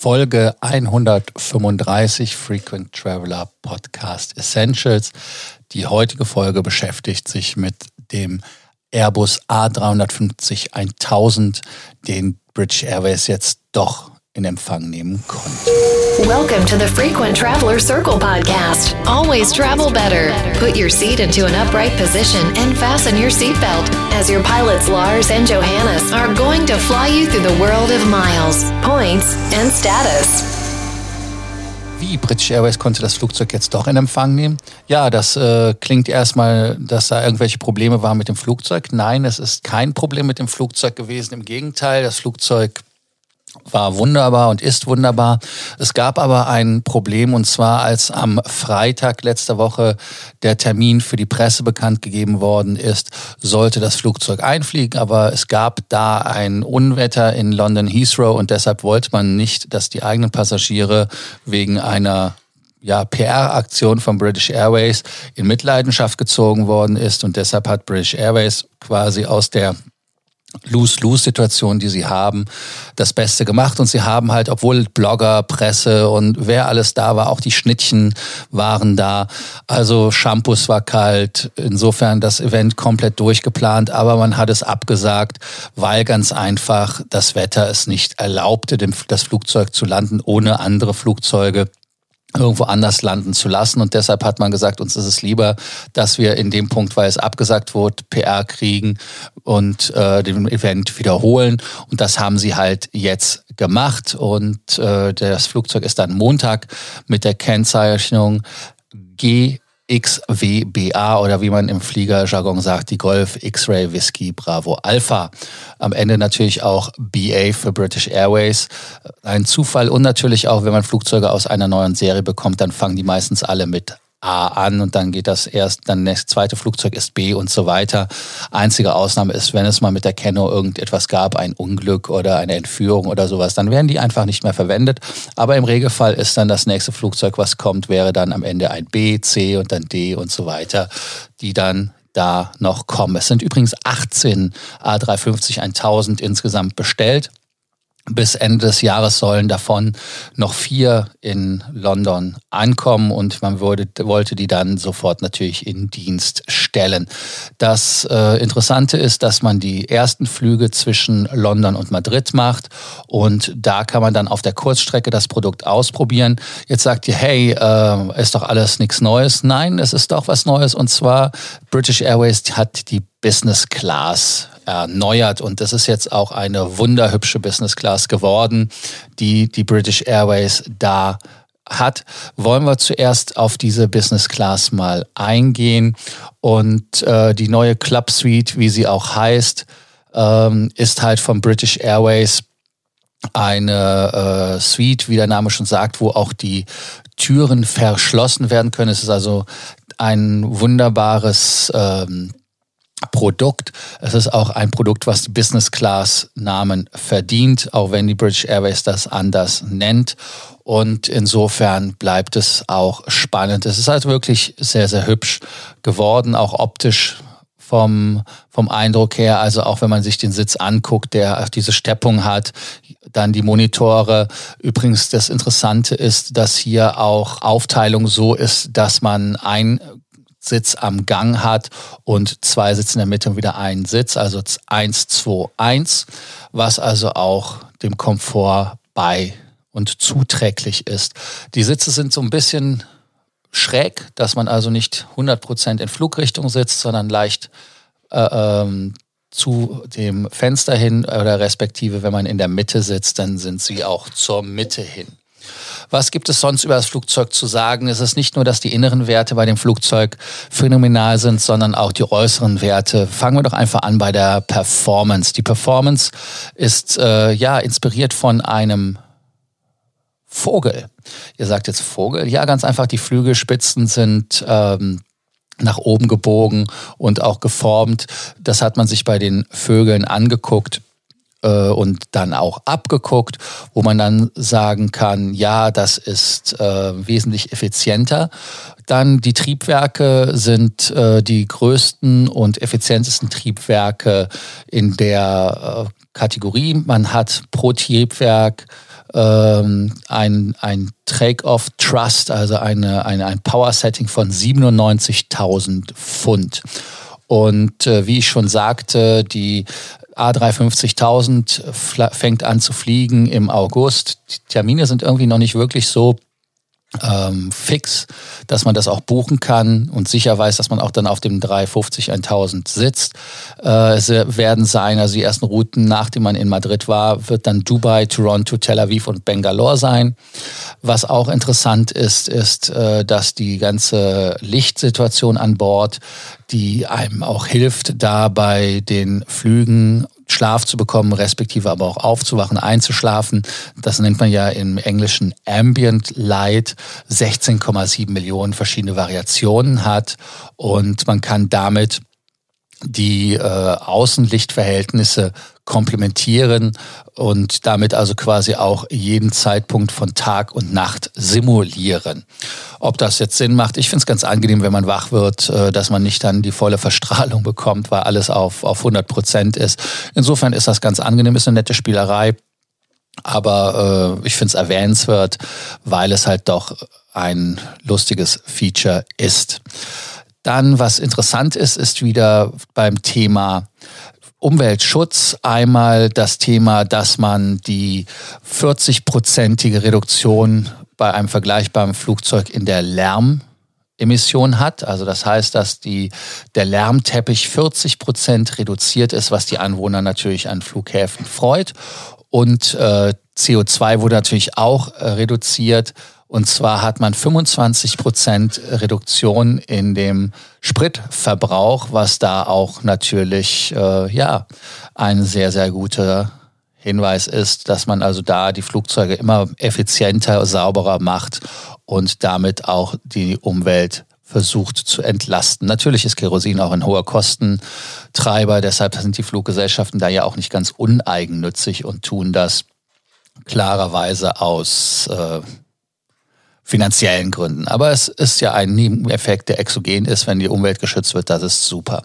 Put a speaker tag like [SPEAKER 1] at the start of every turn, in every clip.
[SPEAKER 1] Folge 135 Frequent Traveler Podcast Essentials. Die heutige Folge beschäftigt sich mit dem Airbus A350 1000, den British Airways jetzt doch in Empfang nehmen konnte.
[SPEAKER 2] Welcome to the Frequent Traveler Circle podcast. Always travel better. Put your seat into an upright position and fasten your seatbelt as your pilots Lars and Johannes are going to fly you through the world of miles, points and status.
[SPEAKER 1] Wie British Airways konnte das Flugzeug jetzt doch in Empfang nehmen? Ja, das äh, klingt erstmal, dass da irgendwelche Probleme waren mit dem Flugzeug. Nein, es ist kein Problem mit dem Flugzeug gewesen. Im Gegenteil, das Flugzeug war wunderbar und ist wunderbar. Es gab aber ein Problem und zwar, als am Freitag letzter Woche der Termin für die Presse bekannt gegeben worden ist, sollte das Flugzeug einfliegen, aber es gab da ein Unwetter in London Heathrow und deshalb wollte man nicht, dass die eigenen Passagiere wegen einer ja, PR-Aktion von British Airways in Mitleidenschaft gezogen worden ist und deshalb hat British Airways quasi aus der Lose-Lose-Situation, die sie haben, das Beste gemacht. Und sie haben halt, obwohl Blogger, Presse und wer alles da war, auch die Schnittchen waren da. Also Shampoos war kalt. Insofern das Event komplett durchgeplant, aber man hat es abgesagt, weil ganz einfach das Wetter es nicht erlaubte, das Flugzeug zu landen ohne andere Flugzeuge irgendwo anders landen zu lassen. Und deshalb hat man gesagt, uns ist es lieber, dass wir in dem Punkt, weil es abgesagt wurde, PR kriegen und äh, den Event wiederholen. Und das haben sie halt jetzt gemacht. Und äh, das Flugzeug ist dann Montag mit der Kennzeichnung G XWBA oder wie man im Fliegerjargon sagt, die Golf X-Ray Whiskey Bravo Alpha. Am Ende natürlich auch BA für British Airways. Ein Zufall und natürlich auch, wenn man Flugzeuge aus einer neuen Serie bekommt, dann fangen die meistens alle mit A an und dann geht das erst, dann das zweite Flugzeug ist B und so weiter. Einzige Ausnahme ist, wenn es mal mit der Kenno irgendetwas gab, ein Unglück oder eine Entführung oder sowas, dann werden die einfach nicht mehr verwendet. Aber im Regelfall ist dann das nächste Flugzeug, was kommt, wäre dann am Ende ein B, C und dann D und so weiter, die dann da noch kommen. Es sind übrigens 18 A350 1000 insgesamt bestellt. Bis Ende des Jahres sollen davon noch vier in London ankommen und man würde, wollte die dann sofort natürlich in Dienst stellen. Das äh, Interessante ist, dass man die ersten Flüge zwischen London und Madrid macht und da kann man dann auf der Kurzstrecke das Produkt ausprobieren. Jetzt sagt ihr, hey, äh, ist doch alles nichts Neues. Nein, es ist doch was Neues und zwar British Airways hat die Business Class erneuert. Und das ist jetzt auch eine wunderhübsche Business Class geworden, die die British Airways da hat, wollen wir zuerst auf diese Business Class mal eingehen. Und äh, die neue Club Suite, wie sie auch heißt, ähm, ist halt von British Airways eine äh, Suite, wie der Name schon sagt, wo auch die Türen verschlossen werden können. Es ist also ein wunderbares ähm, Produkt. Es ist auch ein Produkt, was die Business Class Namen verdient, auch wenn die British Airways das anders nennt. Und insofern bleibt es auch spannend. Es ist halt wirklich sehr, sehr hübsch geworden, auch optisch vom, vom Eindruck her. Also auch wenn man sich den Sitz anguckt, der diese Steppung hat, dann die Monitore. Übrigens, das Interessante ist, dass hier auch Aufteilung so ist, dass man ein Sitz am Gang hat und zwei Sitze in der Mitte und wieder einen Sitz, also 1, 2, 1, was also auch dem Komfort bei und zuträglich ist. Die Sitze sind so ein bisschen schräg, dass man also nicht 100% in Flugrichtung sitzt, sondern leicht äh, ähm, zu dem Fenster hin oder respektive, wenn man in der Mitte sitzt, dann sind sie auch zur Mitte hin. Was gibt es sonst über das Flugzeug zu sagen? Es ist nicht nur, dass die inneren Werte bei dem Flugzeug phänomenal sind, sondern auch die äußeren Werte. Fangen wir doch einfach an bei der Performance. Die Performance ist äh, ja inspiriert von einem Vogel. Ihr sagt jetzt Vogel? Ja, ganz einfach, die Flügelspitzen sind ähm, nach oben gebogen und auch geformt. Das hat man sich bei den Vögeln angeguckt äh, und dann auch abgeguckt, wo man dann sagen kann, ja, das ist äh, wesentlich effizienter. Dann die Triebwerke sind äh, die größten und effizientesten Triebwerke in der äh, Kategorie. Man hat pro Triebwerk ähm, ein, ein Take-off Trust, also eine, eine, ein Power-Setting von 97.000 Pfund. Und äh, wie ich schon sagte, die A350.000 fängt an zu fliegen im August. Die Termine sind irgendwie noch nicht wirklich so ähm, fix, dass man das auch buchen kann und sicher weiß, dass man auch dann auf dem 350 1000 sitzt. Äh, es werden sein, also die ersten Routen, nachdem man in Madrid war, wird dann Dubai, Toronto, Tel Aviv und Bangalore sein. Was auch interessant ist, ist, äh, dass die ganze Lichtsituation an Bord, die einem auch hilft, da bei den Flügen Schlaf zu bekommen, respektive aber auch aufzuwachen, einzuschlafen. Das nennt man ja im Englischen Ambient Light, 16,7 Millionen verschiedene Variationen hat und man kann damit die äh, Außenlichtverhältnisse komplementieren und damit also quasi auch jeden Zeitpunkt von Tag und Nacht simulieren. Ob das jetzt Sinn macht, ich finde es ganz angenehm, wenn man wach wird, äh, dass man nicht dann die volle Verstrahlung bekommt, weil alles auf, auf 100 Prozent ist. Insofern ist das ganz angenehm, ist eine nette Spielerei. Aber äh, ich finde es erwähnenswert, weil es halt doch ein lustiges Feature ist. Dann, was interessant ist, ist wieder beim Thema Umweltschutz einmal das Thema, dass man die 40-prozentige Reduktion bei einem vergleichbaren Flugzeug in der Lärmemission hat. Also das heißt, dass die, der Lärmteppich 40 Prozent reduziert ist, was die Anwohner natürlich an Flughäfen freut. Und äh, CO2 wurde natürlich auch äh, reduziert. Und zwar hat man 25 Prozent Reduktion in dem Spritverbrauch, was da auch natürlich äh, ja ein sehr sehr guter Hinweis ist, dass man also da die Flugzeuge immer effizienter, sauberer macht und damit auch die Umwelt versucht zu entlasten. Natürlich ist Kerosin auch ein hoher Kostentreiber, deshalb sind die Fluggesellschaften da ja auch nicht ganz uneigennützig und tun das klarerweise aus äh, finanziellen Gründen. Aber es ist ja ein Nebeneffekt, der exogen ist, wenn die Umwelt geschützt wird. Das ist super.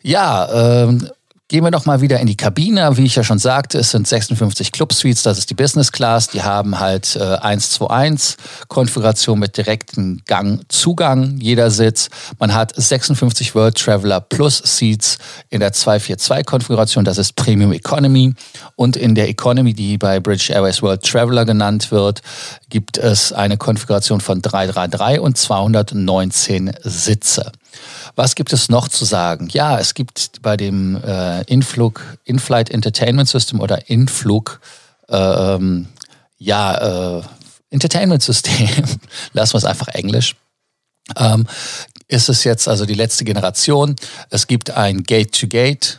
[SPEAKER 1] Ja, ähm, Gehen wir noch mal wieder in die Kabine. Wie ich ja schon sagte, es sind 56 Club Suites, das ist die Business Class. Die haben halt äh, 1 zu 1 Konfiguration mit direktem Gangzugang, jeder Sitz. Man hat 56 World Traveler Plus Seats in der 242 Konfiguration, das ist Premium Economy. Und in der Economy, die bei British Airways World Traveler genannt wird, gibt es eine Konfiguration von 333 und 219 Sitze. Was gibt es noch zu sagen? Ja, es gibt bei dem äh, Influg, In-Flight Entertainment System oder Influg, äh, ähm, ja, äh, Entertainment System, lassen wir es einfach Englisch, ähm, ist es jetzt also die letzte Generation. Es gibt ein Gate-to-Gate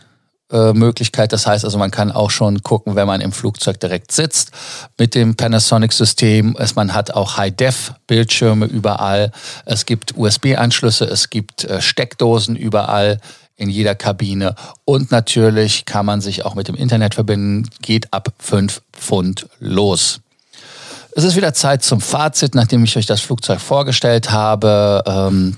[SPEAKER 1] Möglichkeit. Das heißt also, man kann auch schon gucken, wenn man im Flugzeug direkt sitzt mit dem Panasonic-System. Man hat auch High-Def-Bildschirme überall. Es gibt USB-Anschlüsse, es gibt äh, Steckdosen überall in jeder Kabine. Und natürlich kann man sich auch mit dem Internet verbinden. Geht ab 5 Pfund los. Es ist wieder Zeit zum Fazit, nachdem ich euch das Flugzeug vorgestellt habe. Ähm,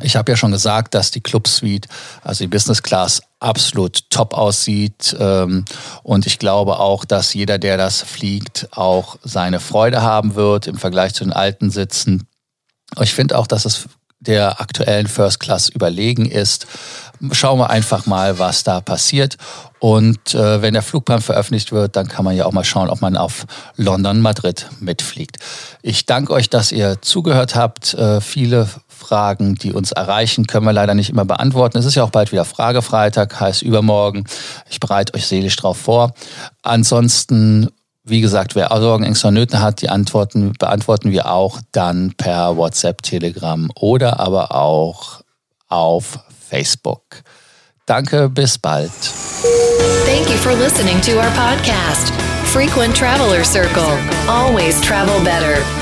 [SPEAKER 1] ich habe ja schon gesagt, dass die Club Suite, also die Business Class, absolut top aussieht. Ähm, und ich glaube auch, dass jeder, der das fliegt, auch seine Freude haben wird im Vergleich zu den alten Sitzen. Ich finde auch, dass es der aktuellen First Class überlegen ist. Schauen wir einfach mal, was da passiert. Und äh, wenn der Flugplan veröffentlicht wird, dann kann man ja auch mal schauen, ob man auf London, Madrid mitfliegt. Ich danke euch, dass ihr zugehört habt. Äh, viele Fragen, die uns erreichen, können wir leider nicht immer beantworten. Es ist ja auch bald wieder Fragefreitag, heißt übermorgen. Ich bereite euch seelisch drauf vor. Ansonsten, wie gesagt, wer Sorgen, Ängste und Nöten hat, die Antworten beantworten wir auch dann per WhatsApp, Telegram oder aber auch auf Facebook. Danke, bis bald.
[SPEAKER 2] Thank you for listening to our podcast. Frequent Traveler Circle. Always travel better.